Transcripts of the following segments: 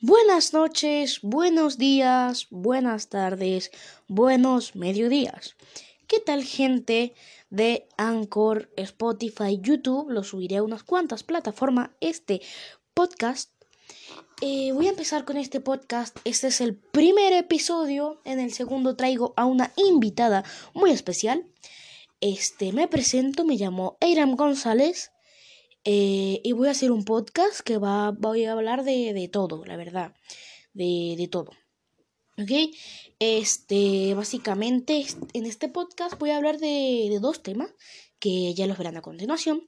Buenas noches, buenos días, buenas tardes, buenos mediodías. ¿Qué tal gente de Anchor, Spotify, YouTube? Lo subiré a unas cuantas plataformas este podcast. Eh, voy a empezar con este podcast. Este es el primer episodio. En el segundo traigo a una invitada muy especial. Este me presento, me llamo Eiram González. Eh, y voy a hacer un podcast que va, voy a hablar de, de todo, la verdad. De, de todo. ¿Ok? Este, básicamente, en este podcast voy a hablar de, de dos temas que ya los verán a continuación.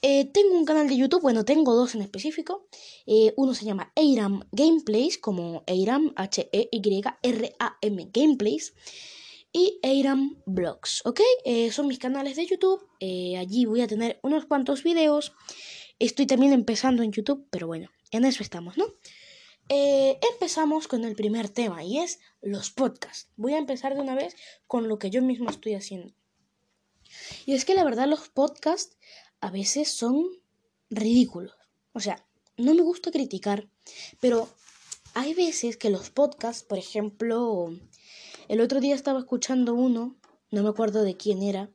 Eh, tengo un canal de YouTube, bueno, tengo dos en específico. Eh, uno se llama Eiram Gameplays, como Eiram, H-E-Y-R-A-M Gameplays y Eiram Blogs, ¿ok? Eh, son mis canales de YouTube, eh, allí voy a tener unos cuantos videos. Estoy también empezando en YouTube, pero bueno, en eso estamos, ¿no? Eh, empezamos con el primer tema y es los podcasts. Voy a empezar de una vez con lo que yo mismo estoy haciendo. Y es que la verdad los podcasts a veces son ridículos. O sea, no me gusta criticar, pero hay veces que los podcasts, por ejemplo, el otro día estaba escuchando uno, no me acuerdo de quién era,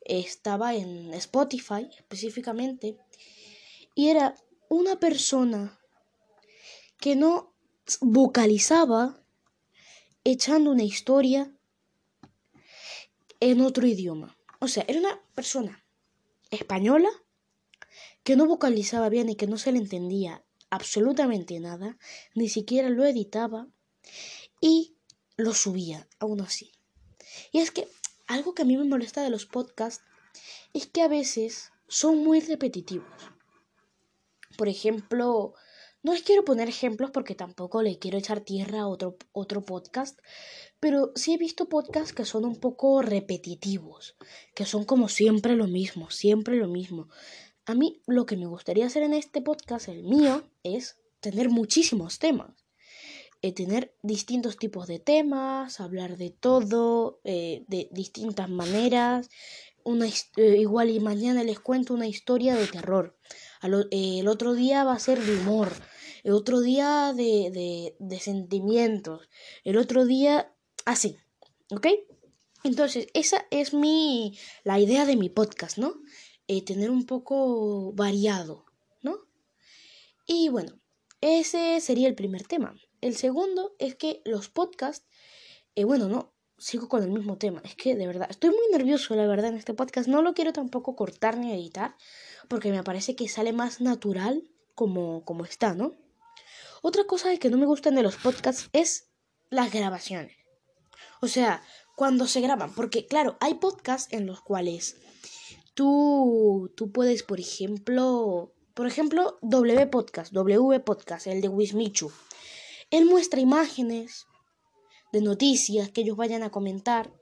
estaba en Spotify específicamente, y era una persona que no vocalizaba echando una historia en otro idioma. O sea, era una persona española que no vocalizaba bien y que no se le entendía absolutamente nada, ni siquiera lo editaba y lo subía, aún así. Y es que algo que a mí me molesta de los podcasts es que a veces son muy repetitivos. Por ejemplo, no les quiero poner ejemplos porque tampoco le quiero echar tierra a otro, otro podcast, pero sí he visto podcasts que son un poco repetitivos, que son como siempre lo mismo, siempre lo mismo. A mí lo que me gustaría hacer en este podcast, el mío, es tener muchísimos temas. Eh, tener distintos tipos de temas, hablar de todo, eh, de distintas maneras. Una, eh, igual y mañana les cuento una historia de terror. el otro día va a ser de humor. El otro día de, de, de sentimientos. El otro día así. ¿Ok? Entonces, esa es mi. la idea de mi podcast, ¿no? tener un poco variado, ¿no? Y bueno, ese sería el primer tema. El segundo es que los podcasts, eh, bueno, no, sigo con el mismo tema. Es que de verdad, estoy muy nervioso, la verdad, en este podcast. No lo quiero tampoco cortar ni editar, porque me parece que sale más natural como, como está, ¿no? Otra cosa que no me gustan de los podcasts es las grabaciones. O sea, cuando se graban, porque claro, hay podcasts en los cuales tú, tú puedes, por ejemplo, por ejemplo, W Podcast, W Podcast, el de Wismichu. Él muestra imágenes de noticias que ellos vayan a comentar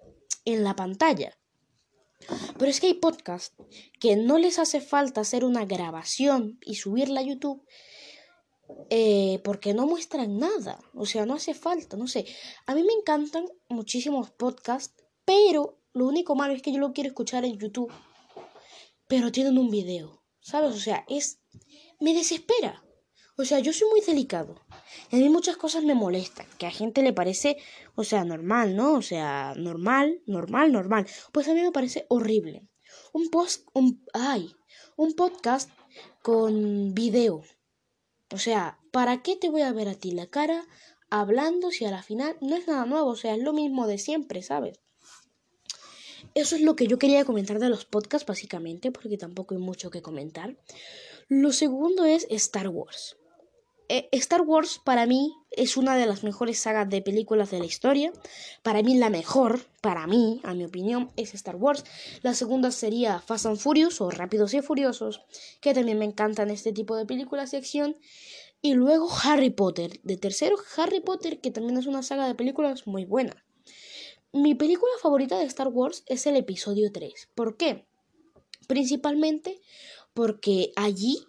en la pantalla. Pero es que hay podcasts que no les hace falta hacer una grabación y subirla a YouTube eh, porque no muestran nada. O sea, no hace falta, no sé. A mí me encantan muchísimos podcasts, pero lo único malo es que yo lo quiero escuchar en YouTube, pero tienen un video, ¿sabes? O sea, es... me desespera. O sea, yo soy muy delicado. Y a mí muchas cosas me molestan, que a gente le parece, o sea, normal, ¿no? O sea, normal, normal, normal. Pues a mí me parece horrible. Un post, un, ay, un podcast con video. O sea, ¿para qué te voy a ver a ti la cara hablando si a la final no es nada nuevo? O sea, es lo mismo de siempre, ¿sabes? Eso es lo que yo quería comentar de los podcasts, básicamente, porque tampoco hay mucho que comentar. Lo segundo es Star Wars. Eh, Star Wars para mí es una de las mejores sagas de películas de la historia. Para mí la mejor, para mí, a mi opinión, es Star Wars. La segunda sería Fast and Furious o Rápidos y Furiosos, que también me encantan este tipo de películas de acción. Y luego Harry Potter. De tercero, Harry Potter, que también es una saga de películas muy buena. Mi película favorita de Star Wars es el episodio 3. ¿Por qué? Principalmente porque allí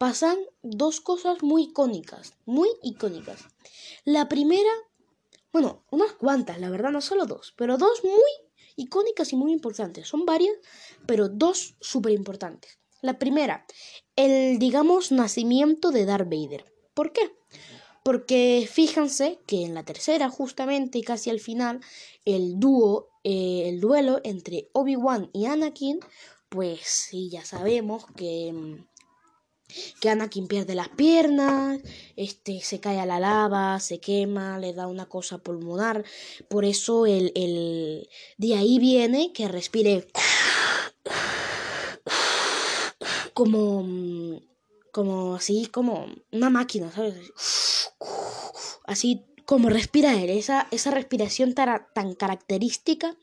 pasan dos cosas muy icónicas, muy icónicas. La primera, bueno, unas cuantas, la verdad, no solo dos, pero dos muy icónicas y muy importantes. Son varias, pero dos súper importantes. La primera, el, digamos, nacimiento de Darth Vader. ¿Por qué? Porque fíjense que en la tercera, justamente y casi al final, el dúo, eh, el duelo entre Obi-Wan y Anakin, pues sí, ya sabemos que mm, que Anakin pierde las piernas, este, se cae a la lava, se quema, le da una cosa pulmonar. Por eso el, el, de ahí viene que respire como, como así, como una máquina, ¿sabes? Así como respira él, esa, esa respiración tan característica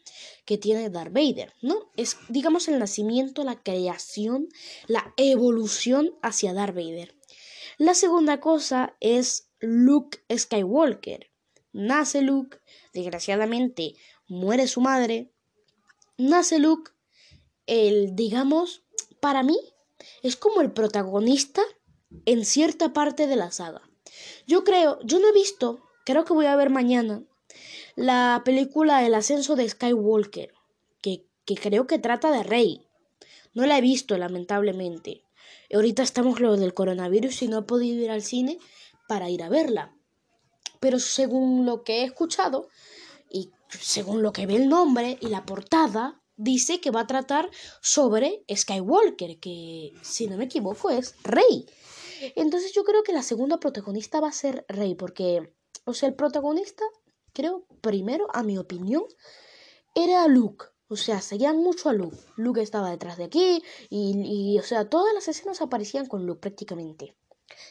que tiene Darth Vader, ¿no? Es, digamos, el nacimiento, la creación, la evolución hacia Darth Vader. La segunda cosa es Luke Skywalker. Nace Luke, desgraciadamente muere su madre. Nace Luke, el, digamos, para mí, es como el protagonista en cierta parte de la saga. Yo creo, yo no he visto Creo que voy a ver mañana la película El ascenso de Skywalker, que, creo que trata de Rey. No la he visto, lamentablemente. Ahorita estamos lo del coronavirus y no he podido ir al cine para ir a verla. Pero según lo que he escuchado y según lo que ve el nombre y la portada, dice que va a tratar sobre Skywalker, que si no me equivoco es Rey. Entonces yo creo que la segunda protagonista va a ser Rey, porque o sea, el protagonista, creo, primero, a mi opinión, era Luke. O sea, seguían mucho a Luke. Luke estaba detrás de aquí y, o sea, todas las escenas aparecían con Luke prácticamente.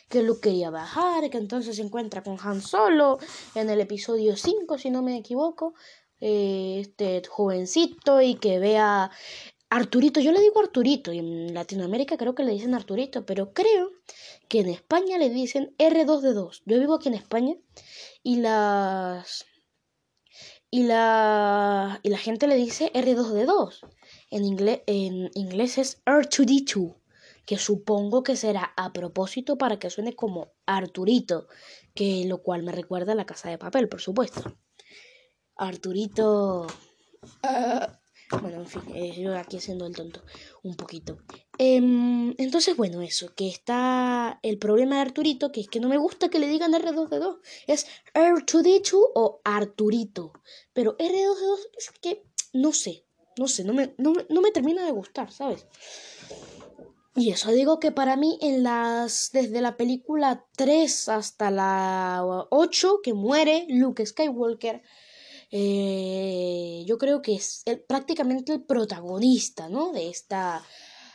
Que Luke quería bajar, que entonces se encuentra con Han Solo en el episodio 5, si no me equivoco. Eh, este jovencito y que vea Arturito, yo le digo Arturito y en Latinoamérica creo que le dicen Arturito, pero creo que en España le dicen R2D2. Yo vivo aquí en España y las y la y la gente le dice R2D2. En inglés en inglés es R2D2, que supongo que será a propósito para que suene como Arturito, que lo cual me recuerda a la casa de papel, por supuesto. Arturito ah, bueno, en fin, eh, yo aquí haciendo el tonto un poquito. Em, entonces, bueno, eso, que está el problema de Arturito, que es que no me gusta que le digan R2D2. Es R2D2 o Arturito. Pero R2D2 es que no sé, no sé, no me, no, no me termina de gustar, ¿sabes? Y eso digo que para mí en las desde la película 3 hasta la 8 que muere Luke Skywalker eh, yo creo que es prácticamente el protagonista, ¿no? De esta,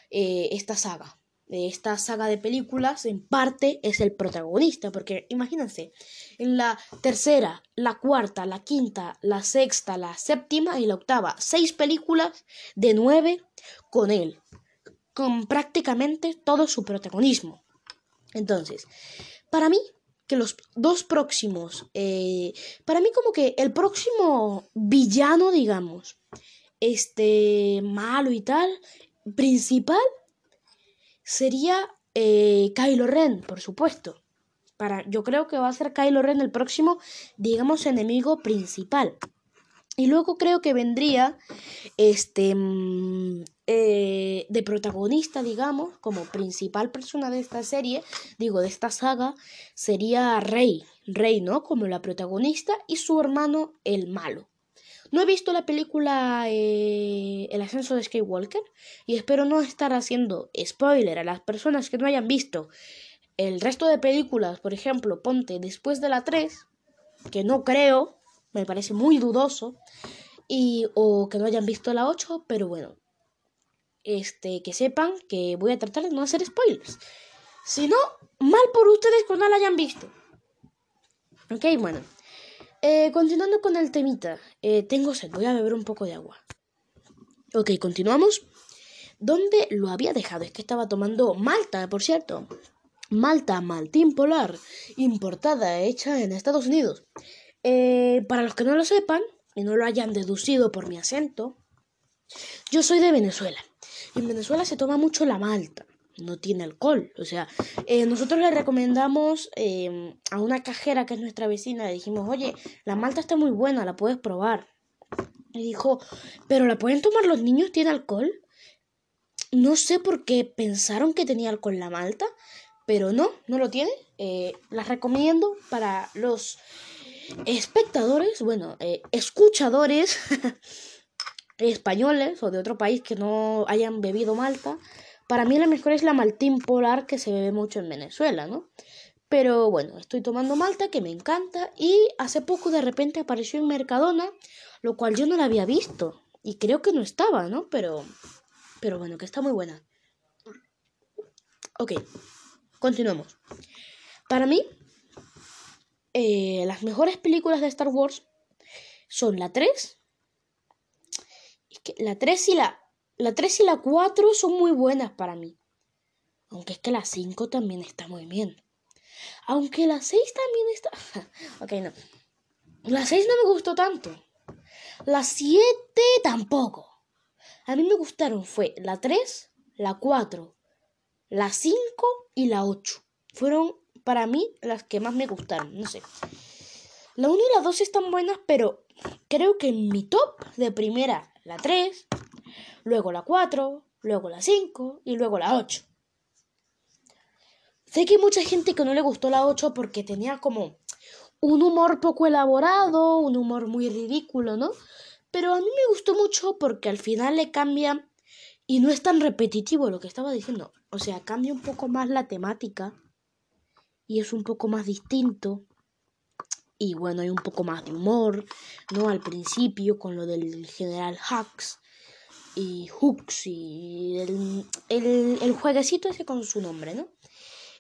eh, esta saga. De esta saga de películas, en parte es el protagonista, porque imagínense, en la tercera, la cuarta, la quinta, la sexta, la séptima y la octava, seis películas de nueve con él, con prácticamente todo su protagonismo. Entonces, para mí, que los dos próximos, eh, para mí como que el próximo villano, digamos, este malo y tal, principal, sería eh, Kylo Ren, por supuesto. Para, yo creo que va a ser Kylo Ren el próximo, digamos, enemigo principal. Y luego creo que vendría este mm, eh, de protagonista, digamos, como principal persona de esta serie, digo, de esta saga, sería Rey. Rey, ¿no? Como la protagonista y su hermano el malo. No he visto la película eh, El ascenso de Skywalker y espero no estar haciendo spoiler a las personas que no hayan visto el resto de películas, por ejemplo, ponte después de la 3, que no creo, me parece muy dudoso. Y, o que no hayan visto la 8, pero bueno. Este, que sepan que voy a tratar de no hacer spoilers. Si no, mal por ustedes cuando la hayan visto. Ok, bueno. Eh, continuando con el temita. Eh, tengo sed, voy a beber un poco de agua. Ok, continuamos. ¿Dónde lo había dejado? Es que estaba tomando Malta, por cierto. Malta Maltín Polar, importada, hecha en Estados Unidos. Eh, para los que no lo sepan y no lo hayan deducido por mi acento, yo soy de Venezuela. Y en Venezuela se toma mucho la malta. No tiene alcohol. O sea, eh, nosotros le recomendamos em, a una cajera que es nuestra vecina, le dijimos, oye, la malta está muy buena, la puedes probar. Y dijo, pero ¿la pueden tomar los niños? ¿Tiene alcohol? No sé por qué pensaron que tenía alcohol la malta, pero no, no lo tiene. Eh, las recomiendo para los espectadores, bueno, eh, escuchadores españoles o de otro país que no hayan bebido malta. Para mí la mejor es la maltín polar que se bebe mucho en Venezuela, ¿no? Pero bueno, estoy tomando malta que me encanta y hace poco de repente apareció en Mercadona, lo cual yo no la había visto y creo que no estaba, ¿no? Pero pero bueno, que está muy buena. Ok, continuamos. Para mí, eh, las mejores películas de Star Wars son la 3. que la 3 y la, la 3 y la 4 son muy buenas para mí. Aunque es que la 5 también está muy bien. Aunque la 6 también está... ok, no. La 6 no me gustó tanto. La 7 tampoco. A mí me gustaron fue la 3, la 4, la 5 y la 8. Fueron para mí las que más me gustaron, no sé. La 1 y la 2 están buenas, pero creo que en mi top de primera la 3, luego la 4, luego la 5 y luego la 8. Sé que hay mucha gente que no le gustó la 8 porque tenía como un humor poco elaborado, un humor muy ridículo, ¿no? Pero a mí me gustó mucho porque al final le cambia y no es tan repetitivo lo que estaba diciendo. O sea, cambia un poco más la temática y es un poco más distinto. Y bueno, hay un poco más de humor, ¿no? Al principio con lo del general Hux y Hux y el, el, el jueguecito ese con su nombre, ¿no?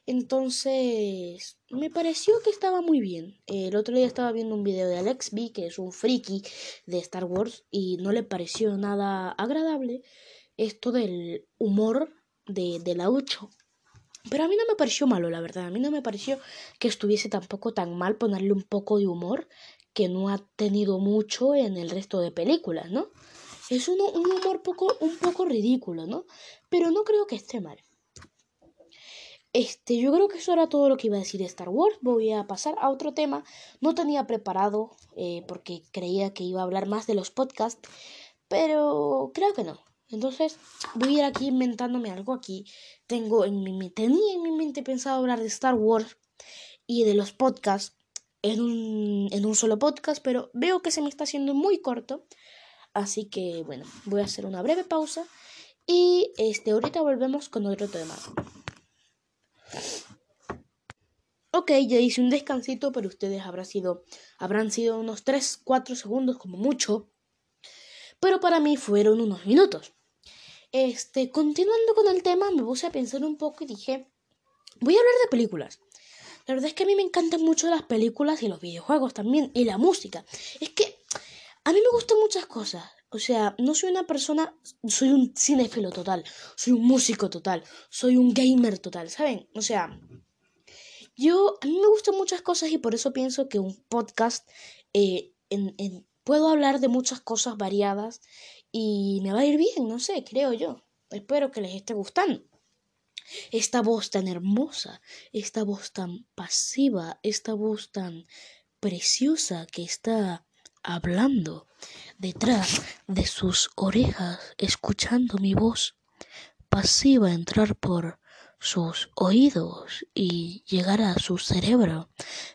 Entonces, me pareció que estaba muy bien. El otro día estaba viendo un video de Alex B, que es un friki de Star Wars, y no le pareció nada agradable esto del humor de, de la 8. Pero a mí no me pareció malo, la verdad. A mí no me pareció que estuviese tampoco tan mal ponerle un poco de humor que no ha tenido mucho en el resto de películas, ¿no? Es un, un humor poco, un poco ridículo, ¿no? Pero no creo que esté mal. Este, yo creo que eso era todo lo que iba a decir de Star Wars. Voy a pasar a otro tema. No tenía preparado eh, porque creía que iba a hablar más de los podcasts, pero creo que no. Entonces voy a ir aquí inventándome algo. Aquí tengo en mi tenía en mi mente pensado hablar de Star Wars y de los podcasts en un, en un solo podcast, pero veo que se me está haciendo muy corto. Así que bueno, voy a hacer una breve pausa y este ahorita volvemos con otro tema. Ok, ya hice un descansito, pero ustedes habrán sido, habrán sido unos 3, 4 segundos como mucho. Pero para mí fueron unos minutos. Este, continuando con el tema, me puse a pensar un poco y dije, voy a hablar de películas. La verdad es que a mí me encantan mucho las películas y los videojuegos también, y la música. Es que a mí me gustan muchas cosas. O sea, no soy una persona, soy un cinéfilo total, soy un músico total, soy un gamer total, ¿saben? O sea, yo, a mí me gustan muchas cosas y por eso pienso que un podcast, eh, puedo hablar de muchas cosas variadas y me va a ir bien, no sé, creo yo. Espero que les esté gustando. Esta voz tan hermosa, esta voz tan pasiva, esta voz tan preciosa que está hablando detrás de sus orejas, escuchando mi voz pasiva entrar por sus oídos y llegar a su cerebro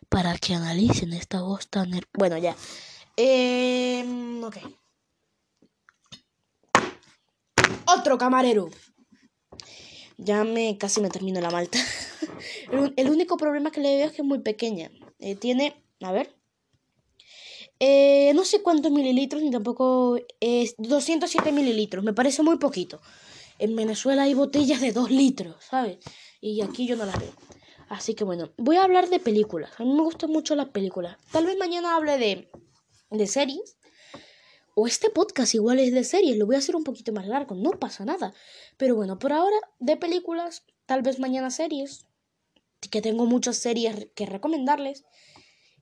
para que analicen esta voz tan... Bueno, ya. Ok. Otro camarero. Ya me casi me termino la malta. el, único problema que le veo es que es muy pequeña. Eh, tiene, a ver, eh, no sé cuántos mililitros ni tampoco es 207 mililitros. Me parece muy poquito. En Venezuela hay botellas de 2 litros, ¿sabes? Y aquí yo no las veo. Así que bueno, voy a hablar de películas. A mí me gustan mucho las películas. Tal vez mañana hable de, de series. O este podcast igual es de series. Lo voy a hacer un poquito más largo. No pasa nada. Pero bueno, por ahora de películas. Tal vez mañana series. Que tengo muchas series que recomendarles.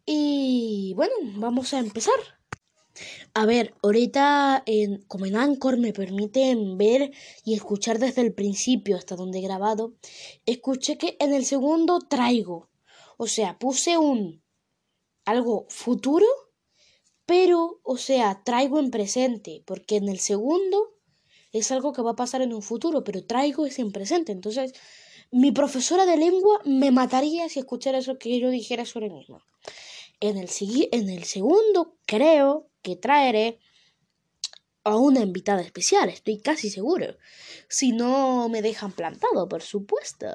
Y bueno, vamos a empezar. A ver, ahorita en, como en Anchor me permiten ver y escuchar desde el principio hasta donde he grabado, escuché que en el segundo traigo. O sea, puse un algo futuro, pero, o sea, traigo en presente, porque en el segundo es algo que va a pasar en un futuro, pero traigo es en presente. Entonces, mi profesora de lengua me mataría si escuchara eso que yo dijera sobre misma. En el, en el segundo creo que traeré a una invitada especial, estoy casi seguro. Si no me dejan plantado, por supuesto.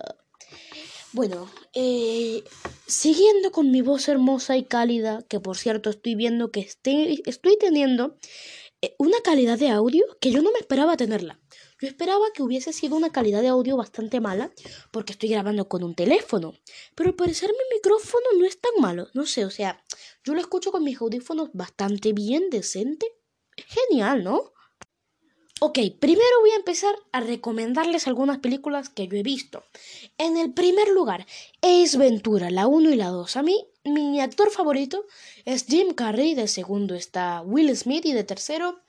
Bueno, eh, siguiendo con mi voz hermosa y cálida, que por cierto estoy viendo que estoy, estoy teniendo eh, una calidad de audio que yo no me esperaba tenerla. Yo esperaba que hubiese sido una calidad de audio bastante mala, porque estoy grabando con un teléfono. Pero al parecer mi micrófono no es tan malo. No sé, o sea, yo lo escucho con mis audífonos bastante bien, decente. Genial, ¿no? Ok, primero voy a empezar a recomendarles algunas películas que yo he visto. En el primer lugar, Ace Ventura, la 1 y la 2. A mí, mi actor favorito es Jim Carrey, de segundo está Will Smith y de tercero...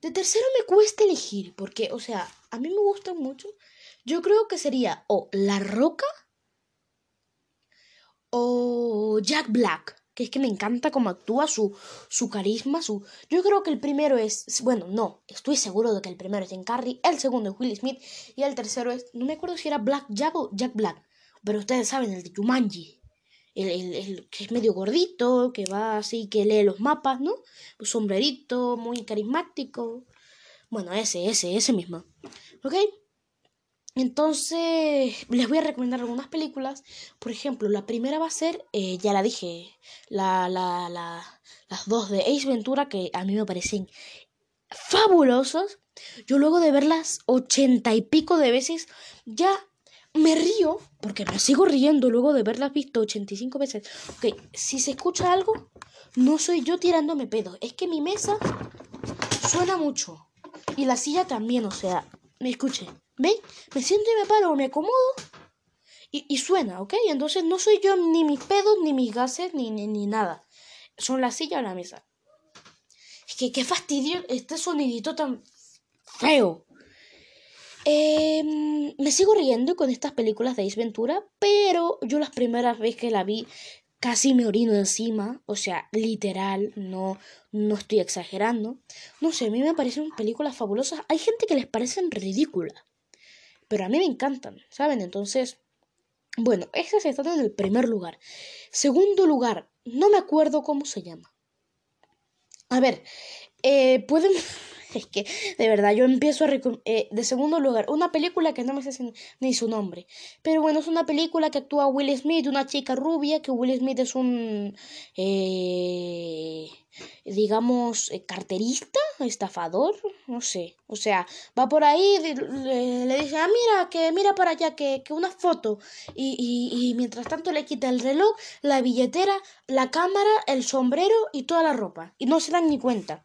De tercero me cuesta elegir, porque, o sea, a mí me gustan mucho. Yo creo que sería o La Roca o Jack Black que es que me encanta cómo actúa, su, su carisma, su... Yo creo que el primero es... Bueno, no, estoy seguro de que el primero es Jim Carrey, el segundo es Will Smith y el tercero es... No me acuerdo si era Black Jack o Jack Black, pero ustedes saben, el de Jumanji. El, el, que es medio gordito, que va así, que lee los mapas, ¿no? Un sombrerito, muy carismático. Bueno, ese, ese, ese mismo. ¿Ok? Entonces, les voy a recomendar algunas películas. Por ejemplo, la primera va a ser, eh, ya la dije, la, la, la, las dos de Ace Ventura, que a mí me parecen fabulosas. Yo luego de verlas ochenta y pico de veces, ya me río, porque me sigo riendo luego de verlas visto 85 veces. Ok, si se escucha algo, no soy yo tirándome pedo, es que mi mesa suena mucho. Y la silla también, o sea, me escuche. ¿Ve? Me siento y me paro, me acomodo y, suena, ¿ok? Entonces no soy yo ni mis pedos, ni mis gases, ni, ni, nada. Son la silla o la mesa. Es que qué fastidio este sonidito tan feo. Em, me sigo riendo con estas películas de Ace Ventura, pero yo las primeras veces que la vi casi me orino encima, o sea, literal, no, no estoy exagerando. No sé, a mí me parecen películas fabulosas. Hay gente que les parecen ridículas pero a mí me encantan, ¿saben? Entonces, bueno, esas están en el primer lugar. Segundo lugar, no me acuerdo cómo se llama. A ver, eh, pueden... Es que, de verdad, yo empiezo a... Eh, de segundo lugar, una película que no me sé ni su nombre. Pero bueno, es una película que actúa Will Smith, una chica rubia, que Will Smith es un... Eh, digamos, eh, carterista, estafador, no sé. O sea, va por ahí, le, le dice, ah, mira, que mira para allá, que, que una foto. Y, y, y, mientras tanto le quita el reloj, la billetera, la cámara, el sombrero y toda la ropa. Y no se dan ni cuenta.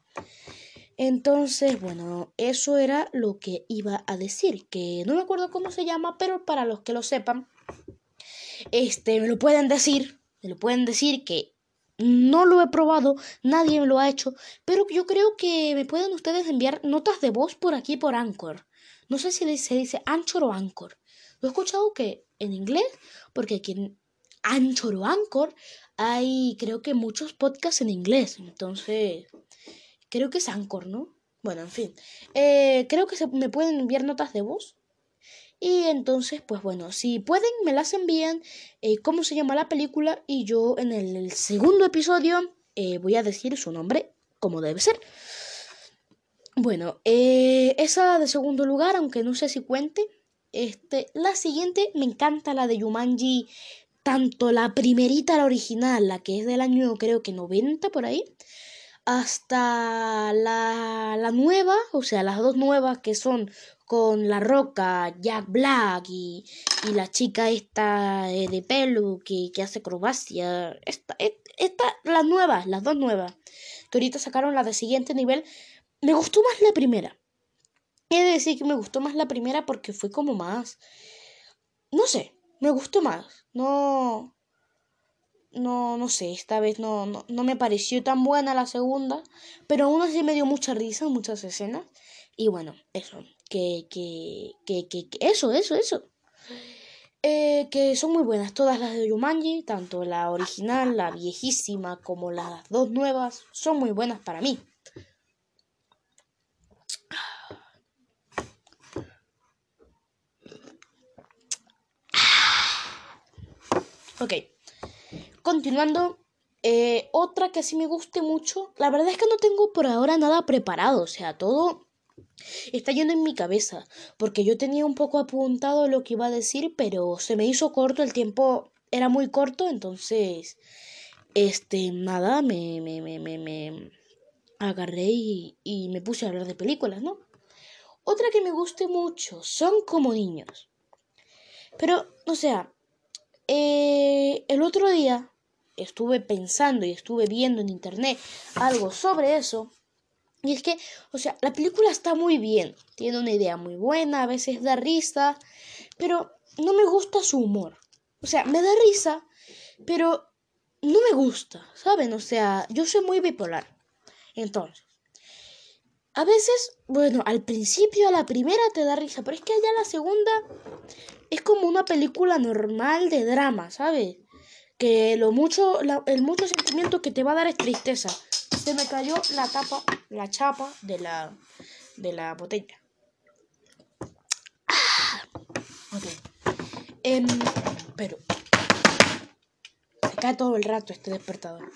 Entonces, bueno, eso era lo que iba a decir, que no me acuerdo cómo se llama, pero para los que lo sepan, este, me lo pueden decir, me lo pueden decir que no lo he probado, nadie me lo ha hecho, pero yo creo que me pueden ustedes enviar notas de voz por aquí por Anchor. No sé si se dice Anchor o Anchor. Lo he escuchado que en inglés, porque aquí en Anchor o Anchor hay creo que muchos podcasts en inglés. Entonces, creo que es Anchor, ¿no? Bueno, en fin. Eh, creo que me pueden enviar notas de voz y entonces, pues bueno, si pueden, me las envían, eh, cómo se llama la película y yo en el segundo episodio eh, voy a decir su nombre como debe ser. Bueno, eh, esa de segundo lugar, aunque no sé si cuente. Este, la siguiente me encanta la de Yumanji, tanto la primerita, la original, la que es del año creo que 90 por ahí, hasta la, la nueva, o sea, las dos nuevas que son con La Roca, Jack Black y, y la chica esta de pelo que, que hace acrobacia. Esta, esta, las nuevas, las dos nuevas, que ahorita sacaron la de siguiente nivel. Me gustó más la primera. He de decir que me gustó más la primera porque fue como más... No sé, me gustó más. No... No, no sé, esta vez no, no, no me pareció tan buena la segunda, pero aún así me dio mucha risa muchas escenas. Y bueno, eso, que, que, que, que, eso, eso, eso. Eh, que son muy buenas todas las de Yumanji, tanto la original, la viejísima, como las dos nuevas, son muy buenas para mí. Ok. Continuando, eh, otra que sí me guste mucho. La verdad es que no tengo por ahora nada preparado. O sea, todo está yendo en mi cabeza. Porque yo tenía un poco apuntado lo que iba a decir, pero se me hizo corto. El tiempo era muy corto. Entonces, este, nada, me, me, me, me, me agarré y, y me puse a hablar de películas, ¿no? Otra que me guste mucho son como niños. Pero, o sea, eh, el otro día estuve pensando y estuve viendo en internet algo sobre eso. Y es que, o sea, la película está muy bien, tiene una idea muy buena, a veces da risa, pero no me gusta su humor. O sea, me da risa, pero no me gusta, ¿saben? O sea, yo soy muy bipolar. Entonces, a veces, bueno, al principio, a la primera te da risa, pero es que allá la segunda es como una película normal de drama, ¿sabes? Que lo mucho, el mucho sentimiento que te va a dar es tristeza. Se me cayó la tapa, la chapa de la, de la botella. Ah, ok. Em, pero se cae todo el rato este despertador.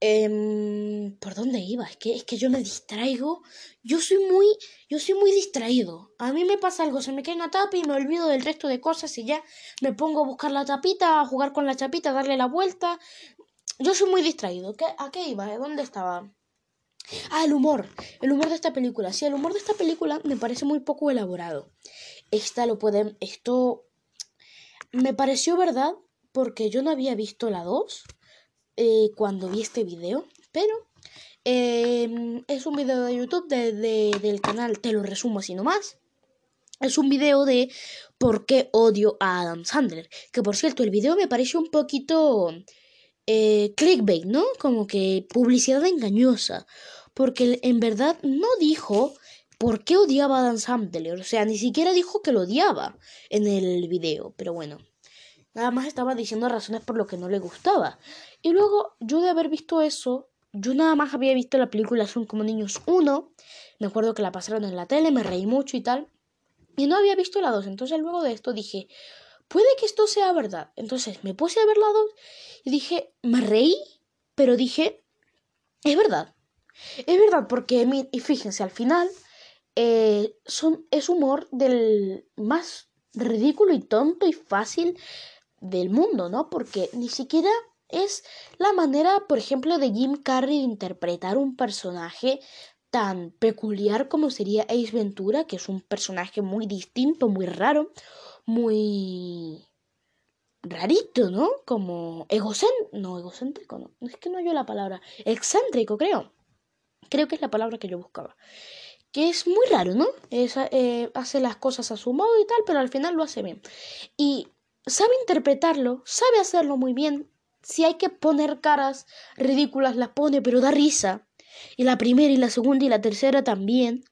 Em, ¿Por dónde iba? Es que, es que yo me distraigo. Yo soy muy, yo soy muy distraído. A mí me pasa algo, se me cae una tapa y me olvido del resto de cosas y ya me pongo a buscar la tapita, a jugar con la chapita, a darle la vuelta. Yo soy muy distraído. ¿Qué, ¿A qué iba? ¿Dónde estaba? Ah, el humor. El humor de esta película. Sí, el humor de esta película me parece muy poco elaborado. Esta lo pueden. Esto. Me pareció verdad porque yo no había visto la 2 eh, cuando vi este video, pero em, es un video de YouTube de, del canal Te lo resumo así nomás. Es un video de por qué odio a Adam Sandler. Que por cierto, el video me pareció un poquito eh, clickbait, ¿no? Como que publicidad engañosa. Porque en verdad no dijo por qué odiaba a Adam Sandler. O sea, ni siquiera dijo que lo odiaba en el video. Pero bueno. Nada más estaba diciendo razones por lo que no le gustaba. Y luego, yo de haber visto eso, yo nada más había visto la película Son como niños 1. Me acuerdo que la pasaron en la tele, me reí mucho y tal. Y no había visto la 2. Entonces luego de esto dije, puede que esto sea verdad. Entonces me puse a ver la 2 y dije, me reí, pero dije, es verdad. Es verdad porque, y fíjense, al final eh, son, es humor del más ridículo y tonto y fácil del mundo, ¿no? Porque ni siquiera es la manera, por ejemplo, de Jim Carrey de interpretar un personaje tan peculiar como sería Ace Ventura, que es un personaje muy distinto, muy raro, muy rarito, ¿no? Como egocéntrico, no, egocéntrico, no, es que no yo la palabra, excéntrico, creo. Creo que es la palabra que yo buscaba. Que es muy raro, ¿no? Eh, hace las cosas a su modo y tal, pero al final lo hace bien. Y sabe interpretarlo, sabe hacerlo muy bien. Si hay que poner caras ridículas, las pone, pero da risa. Y la primera y la segunda y la tercera también.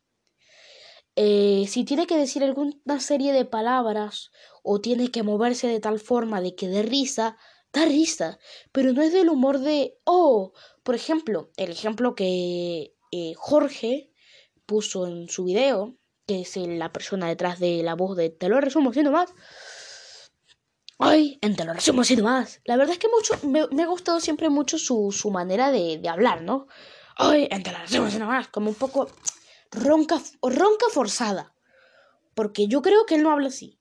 Eh, si tiene que decir alguna serie de palabras o tiene que moverse de tal forma de que dé risa, da risa. Pero no es del humor de, oh, por ejemplo, el ejemplo que eh, Jorge puso en su video, que es la persona detrás de la voz de Te lo resumo siendo más Ay, entre los resumos y demás. La verdad es que mucho, me, ha gustado siempre mucho su, su manera de, de, hablar, ¿no? Ay, entre los resumos y demás. Como un poco ronca, ronca forzada. Porque yo creo que él no habla así.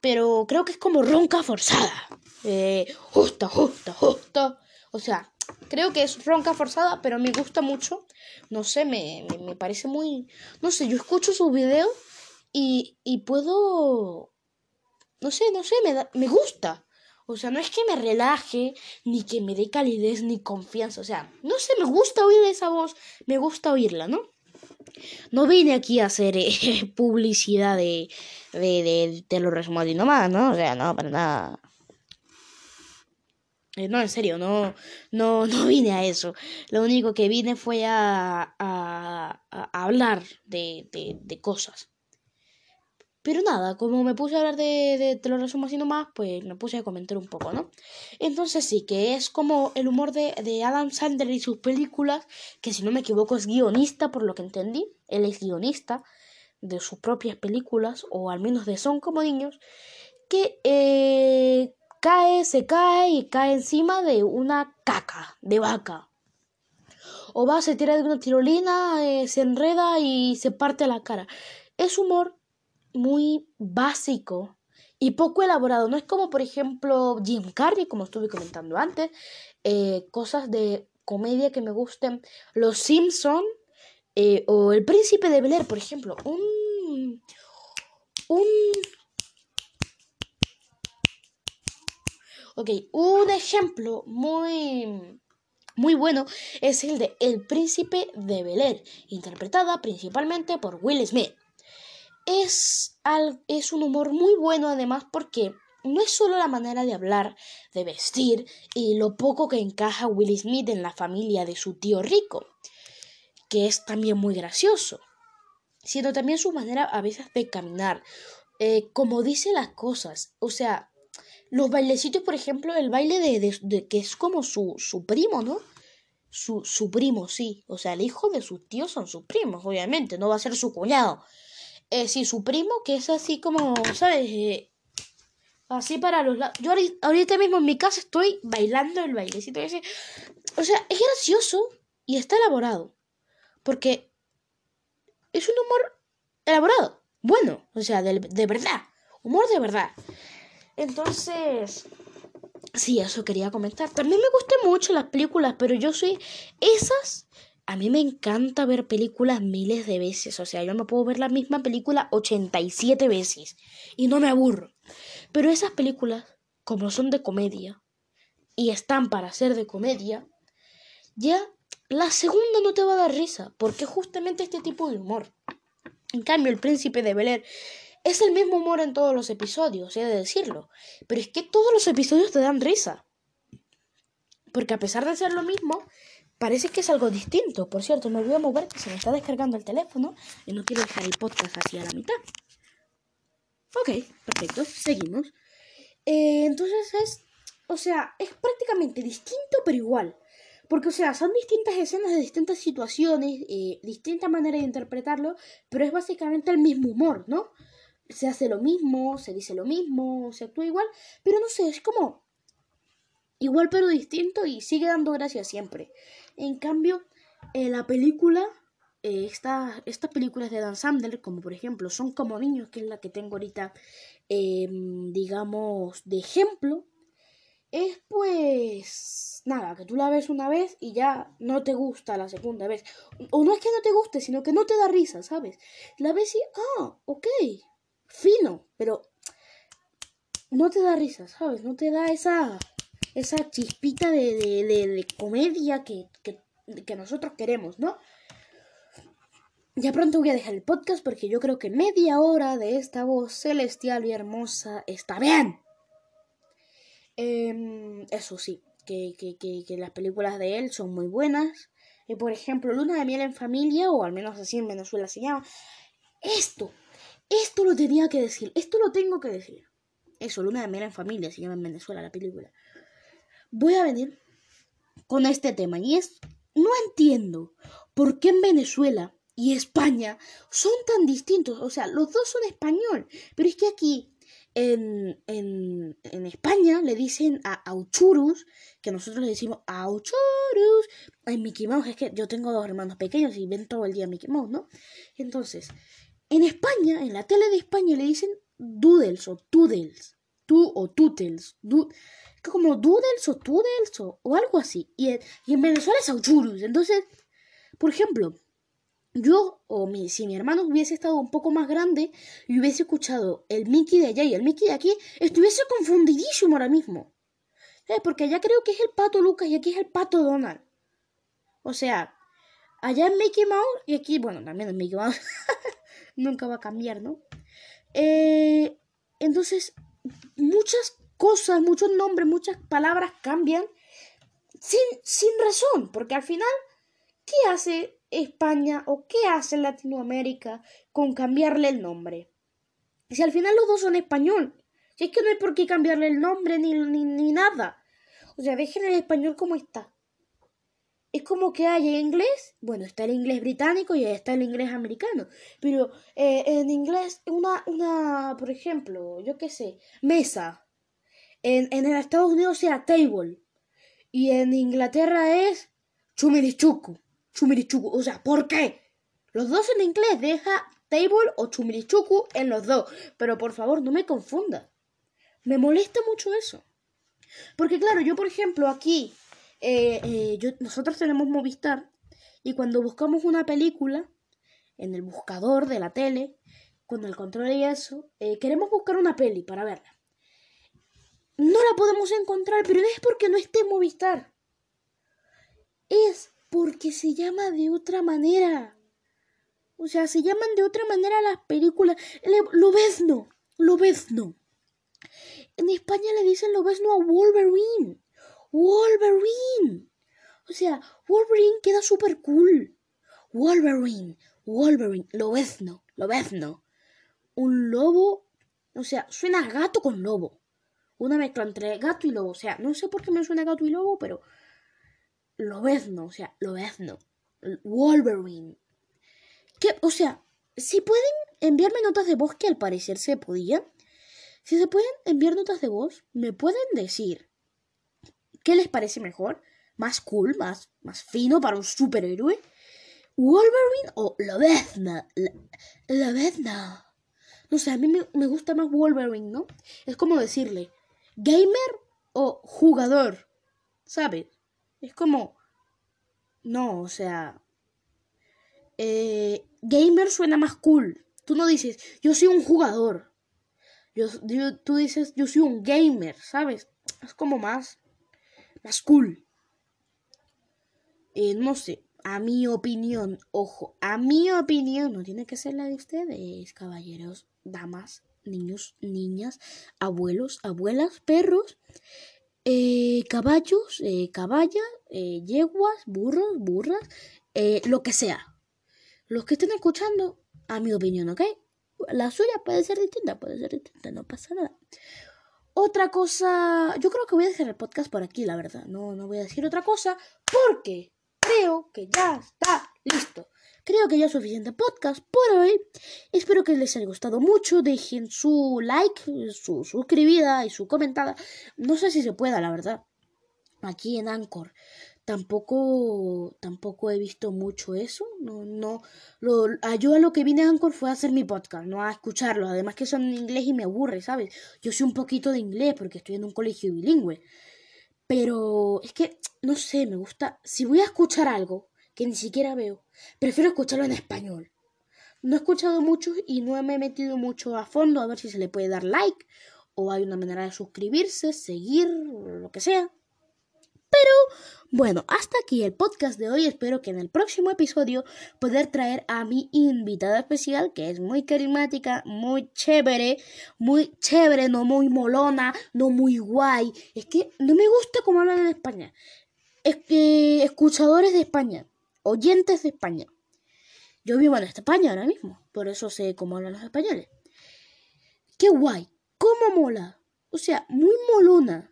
Pero creo que es como ronca forzada. Eh, justo, justo, justo. O sea, creo que es ronca forzada, pero me gusta mucho. No sé, me, me, parece muy... No sé, yo escucho sus videos y, y puedo no sé, no sé, me, me gusta. O sea, no es que me relaje, ni que me dé calidez, ni confianza. O sea, no sé, me gusta oír esa voz, me gusta oírla, ¿no? No vine aquí a hacer eh, publicidad de, de, de, de los resumos nomás, ¿no? O sea, no, para nada. Eh, no, en serio, no, no, no vine a eso. Lo único que vine fue a, a, a hablar de, de, de cosas. Pero nada, como me puse a hablar de, de te lo resumo así nomás, pues me puse a comentar un poco, ¿no? Entonces sí, que es como el humor de, de Adam Sandler y sus películas, que si no me equivoco es guionista, por lo que entendí, él es guionista de sus propias películas, o al menos de Son como niños, que eh, cae, se cae y cae encima de una caca de vaca. O va, se tira de una tirolina, eh, se enreda y se parte la cara. Es humor muy básico y poco elaborado. No es como, por ejemplo, Jim Carrey, como estuve comentando antes, eh, cosas de comedia que me gusten. Los Simpson eh, o El Príncipe de Bel Air, por ejemplo. Un. Un. Ok, un ejemplo muy. Muy bueno es el de El Príncipe de Bel Air, interpretada principalmente por Will Smith. Es, al, es un humor muy bueno además porque no es solo la manera de hablar, de vestir y lo poco que encaja Will Smith en la familia de su tío rico, que es también muy gracioso, sino también su manera a veces de caminar, eh, como dice las cosas, o sea, los bailecitos, por ejemplo, el baile de, que es como su, su primo, ¿no? Su, su, primo, sí. O sea, el hijo de sus tíos son sus primos, obviamente. No va a ser su cuñado. Eh, sí, su primo, que es así como, ¿sabes? Eh, Así para los lados. Yo ahorita mismo en mi casa estoy bailando el bailecito ese. O sea, es gracioso y está elaborado. Porque es un humor elaborado. Bueno, o sea, de, de verdad. Humor de verdad. Entonces, sí, eso quería comentar. También me gustan mucho las películas, pero yo soy esas a mí me encanta ver películas miles de veces, o sea, yo me puedo ver la misma película 87 veces y no me aburro. Pero esas películas, como son de comedia y están para ser de comedia, ya la segunda no te va a dar risa, porque justamente este tipo de humor. En cambio, El Príncipe de Bel es el mismo humor en todos los episodios, he de decirlo, pero es que todos los episodios te dan risa. Porque a pesar de ser lo mismo, Parece que es algo distinto. Por cierto, me voy a mover que se me está descargando el teléfono y no quiero dejar el podcast así a la mitad. Ok, perfecto. Seguimos. Eh, entonces es, o sea, es prácticamente distinto pero igual. Porque, o sea, son distintas escenas de distintas situaciones, eh, distinta manera de interpretarlo, pero es básicamente el mismo humor, ¿no? Se hace lo mismo, se dice lo mismo, se actúa igual, pero no sé, es como igual pero distinto y sigue dando gracia siempre. En cambio, en la película, eh, estas películas de Dan Sandler, como por ejemplo Son como niños, que es la que tengo ahorita, em, digamos, de ejemplo, es pues nada, que tú la ves una vez y ya no te gusta la segunda vez. O no es que no te guste, sino que no te da risa, ¿sabes? La ves y, ah, ok, fino, pero no te da risa, ¿sabes? No te da esa esa chispita de, de, comedia que, que, nosotros queremos, ¿no? Ya pronto voy a dejar el podcast porque yo creo que media hora de esta voz celestial y hermosa está bien. Em, eso sí, que, que, que, las películas de él son muy buenas. Y por ejemplo, Luna de Miel en Familia, o al menos así en Venezuela se llama. Esto, esto lo tenía que decir, esto lo tengo que decir. Eso, Luna de Miel en Familia se llama en Venezuela la película voy a venir con este tema y es, no entiendo por qué en Venezuela y España son tan distintos. O sea, los dos son español, pero es que aquí en, en, en España le dicen a Auchurus, que nosotros le decimos Auchurus. En Mickey Mouse, es que yo tengo dos hermanos pequeños y ven todo el día Mickey Mouse, ¿no? Entonces, en España, en la tele de España le dicen Doodles o Toodles. Tú o Tootles como doodles o toodles o, algo así. Y, en Venezuela es auchurus. Entonces, por ejemplo, yo o mi, si mi hermano hubiese estado un poco más grande y hubiese escuchado el Mickey de allá y el Mickey de aquí, estuviese confundidísimo ahora mismo. Porque allá creo que es el pato Lucas y aquí es el pato Donald. O sea, allá es Mickey Mouse y aquí, bueno, también es Mickey Mouse. Nunca va a cambiar, ¿no? Eh, entonces, muchas cosas, muchos nombres, muchas palabras cambian sin, sin razón, porque al final, ¿qué hace España o qué hace Latinoamérica con cambiarle el nombre? Si al final los dos son español, si es que no hay por qué cambiarle el nombre ni, ni, nada. O sea, dejen el español como está. Es como que hay inglés, bueno, está el inglés británico y está el inglés americano, pero eh, en inglés, una, una, por ejemplo, yo qué sé, mesa, en, en el Estados Unidos sea table. Y en Inglaterra es chumirichuku. Chumirichuku. O sea, ¿por qué? Los dos en inglés deja table o chumirichuku en los dos. Pero por favor, no me confunda. Me molesta mucho eso. Porque claro, yo por ejemplo aquí, eh, eh, nosotros tenemos Movistar y cuando buscamos una película en el buscador de la tele, con el control y eso, eh, queremos buscar una peli para verla. No la podemos encontrar, pero no es porque no esté en Movistar. Es porque se llama de otra manera. O sea, se llaman de otra manera las películas. Lo ves no, lo ves no. En España le dicen lo ves no a Wolverine. Wolverine. O sea, Wolverine queda súper cool. Wolverine, Wolverine, lobezno, lobezno. Un lobo, o sea, suena gato con lobo. Una mezcla entre gato y lobo. O sea, no sé por qué me suena gato y lobo, pero lobezno, o sea, lobezno. Wolverine. ¿Qué? O sea, si pueden enviarme notas de voz, que al parecer se podía. Si se pueden enviar notas de voz, me pueden decir qué les parece mejor más cool, más, más fino para un superhéroe. Wolverine o Lobezna. Lobezna. No sé, a mí me, gusta más Wolverine, ¿no? Es como decirle, gamer o jugador, ¿sabes? Es como... No, o sea... Eh, gamer suena más cool. Tú no dices, yo soy un jugador. Tú dices, yo soy un gamer, ¿sabes? Es como más... Más cool. Eh, no sé, a mi opinión, ojo, a mi opinión, no tiene que ser la de ustedes, caballeros, damas, niños, niñas, abuelos, abuelas, perros, eh, caballos, eh, caballas, yeguas, burros, burras, lo que sea. Los que estén escuchando, a mi opinión, ¿ok? La suya puede ser distinta, puede ser distinta, no pasa nada. Otra cosa, yo creo que voy a dejar el podcast por aquí, la verdad. No, no voy a decir otra cosa, porque creo que ya está listo. Creo que ya es suficiente podcast por hoy. Espero que les haya gustado mucho. Dejen su like, su suscribida y su comentada. No sé si se pueda, la verdad. Aquí en Anchor. Tampoco, tampoco he visto mucho eso. No, no. Lo, yo a lo que vine a Anchor fue a hacer mi podcast, no a escucharlo. Además que son en inglés y me aburre, ¿sabes? Yo sé un poquito de inglés porque estoy en un colegio bilingüe. Pero es que, no sé, me gusta. Si voy a escuchar algo que ni siquiera veo, prefiero escucharlo en español. No he escuchado mucho y no me he metido mucho a fondo a ver si se le puede dar like o hay una manera de suscribirse, seguir, lo que sea. Pero bueno, hasta aquí el podcast de hoy. Espero que en el próximo episodio poder traer a mi invitada especial, que es muy carismática, muy chévere, muy chévere, no muy molona, no muy guay. Es que no me gusta cómo hablan en España. Es que escuchadores de España, oyentes de España. Yo vivo en España ahora mismo, por eso sé cómo hablan los españoles. Qué guay, cómo mola. O sea, muy molona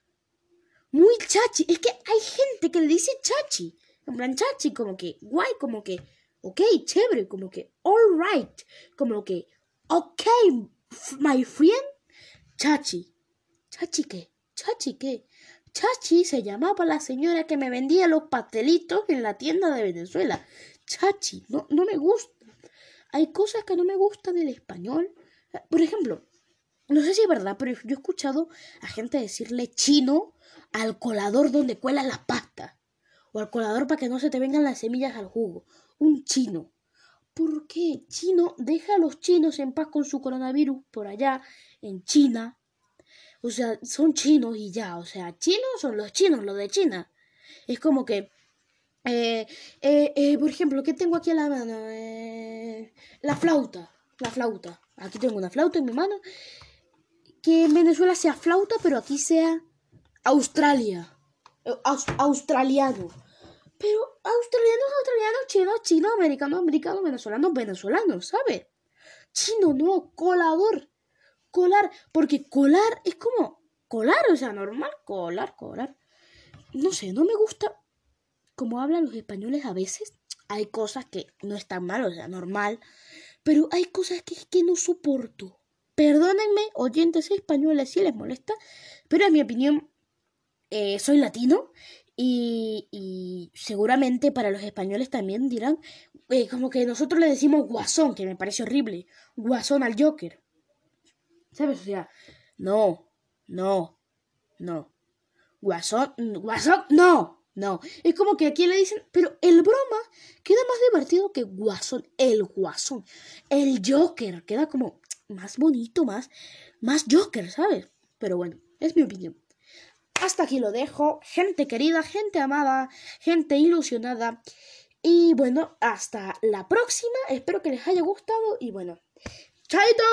muy chachi. Es que hay gente que le dice chachi. En plan, chachi, como que guay, como que, ok, chévere, como que alright, como que, ok, my friend, chachi. ¿Chachi qué? ¿Chachi qué? Chachi se llamaba la señora que me vendía los pastelitos en la tienda de Venezuela. Chachi, no, no me gusta. Hay cosas que no me gustan del español. Por ejemplo, no sé si es verdad, pero yo he escuchado a gente decirle chino al colador donde cuelan las pastas. O al colador para que no se te vengan las semillas al jugo. Un chino. ¿Por qué? Chino, deja a los chinos en paz con su coronavirus por allá, en China. O sea, son chinos y ya. O sea, chinos son los chinos, los de China. Es como que. Eh, eh, eh, por ejemplo, ¿qué tengo aquí en la mano? la flauta. La flauta. Aquí tengo una flauta en mi mano. Que en Venezuela sea flauta, pero aquí sea Australia. Eh, australiano. Pero australianos, australianos, chinos, chino, americano, americano, venezolano, venezolano, ¿sabes? Chino, no, colador. Colar, porque colar es como colar, o sea, normal, colar, colar. No sé, no me gusta como hablan los españoles a veces. Hay cosas que no están mal, o sea, normal. Pero hay cosas que es que no soporto. Perdónenme, oyentes españoles, si les molesta, pero en mi opinión, eh, soy latino y, y, seguramente para los españoles también dirán, eh, como que nosotros le decimos guasón, que me parece horrible, guasón al Joker. ¿Sabes? O sea, no, no, no. Guasón, guasón, no, no. Es como que aquí le dicen, pero el broma queda más divertido que guasón, el guasón, el Joker, queda como más bonito, más, más Joker, ¿sabes? Pero bueno, es mi opinión. Hasta aquí lo dejo, gente querida, gente amada, gente ilusionada. Y bueno, hasta la próxima. Espero que les haya gustado y bueno, ¡chaito!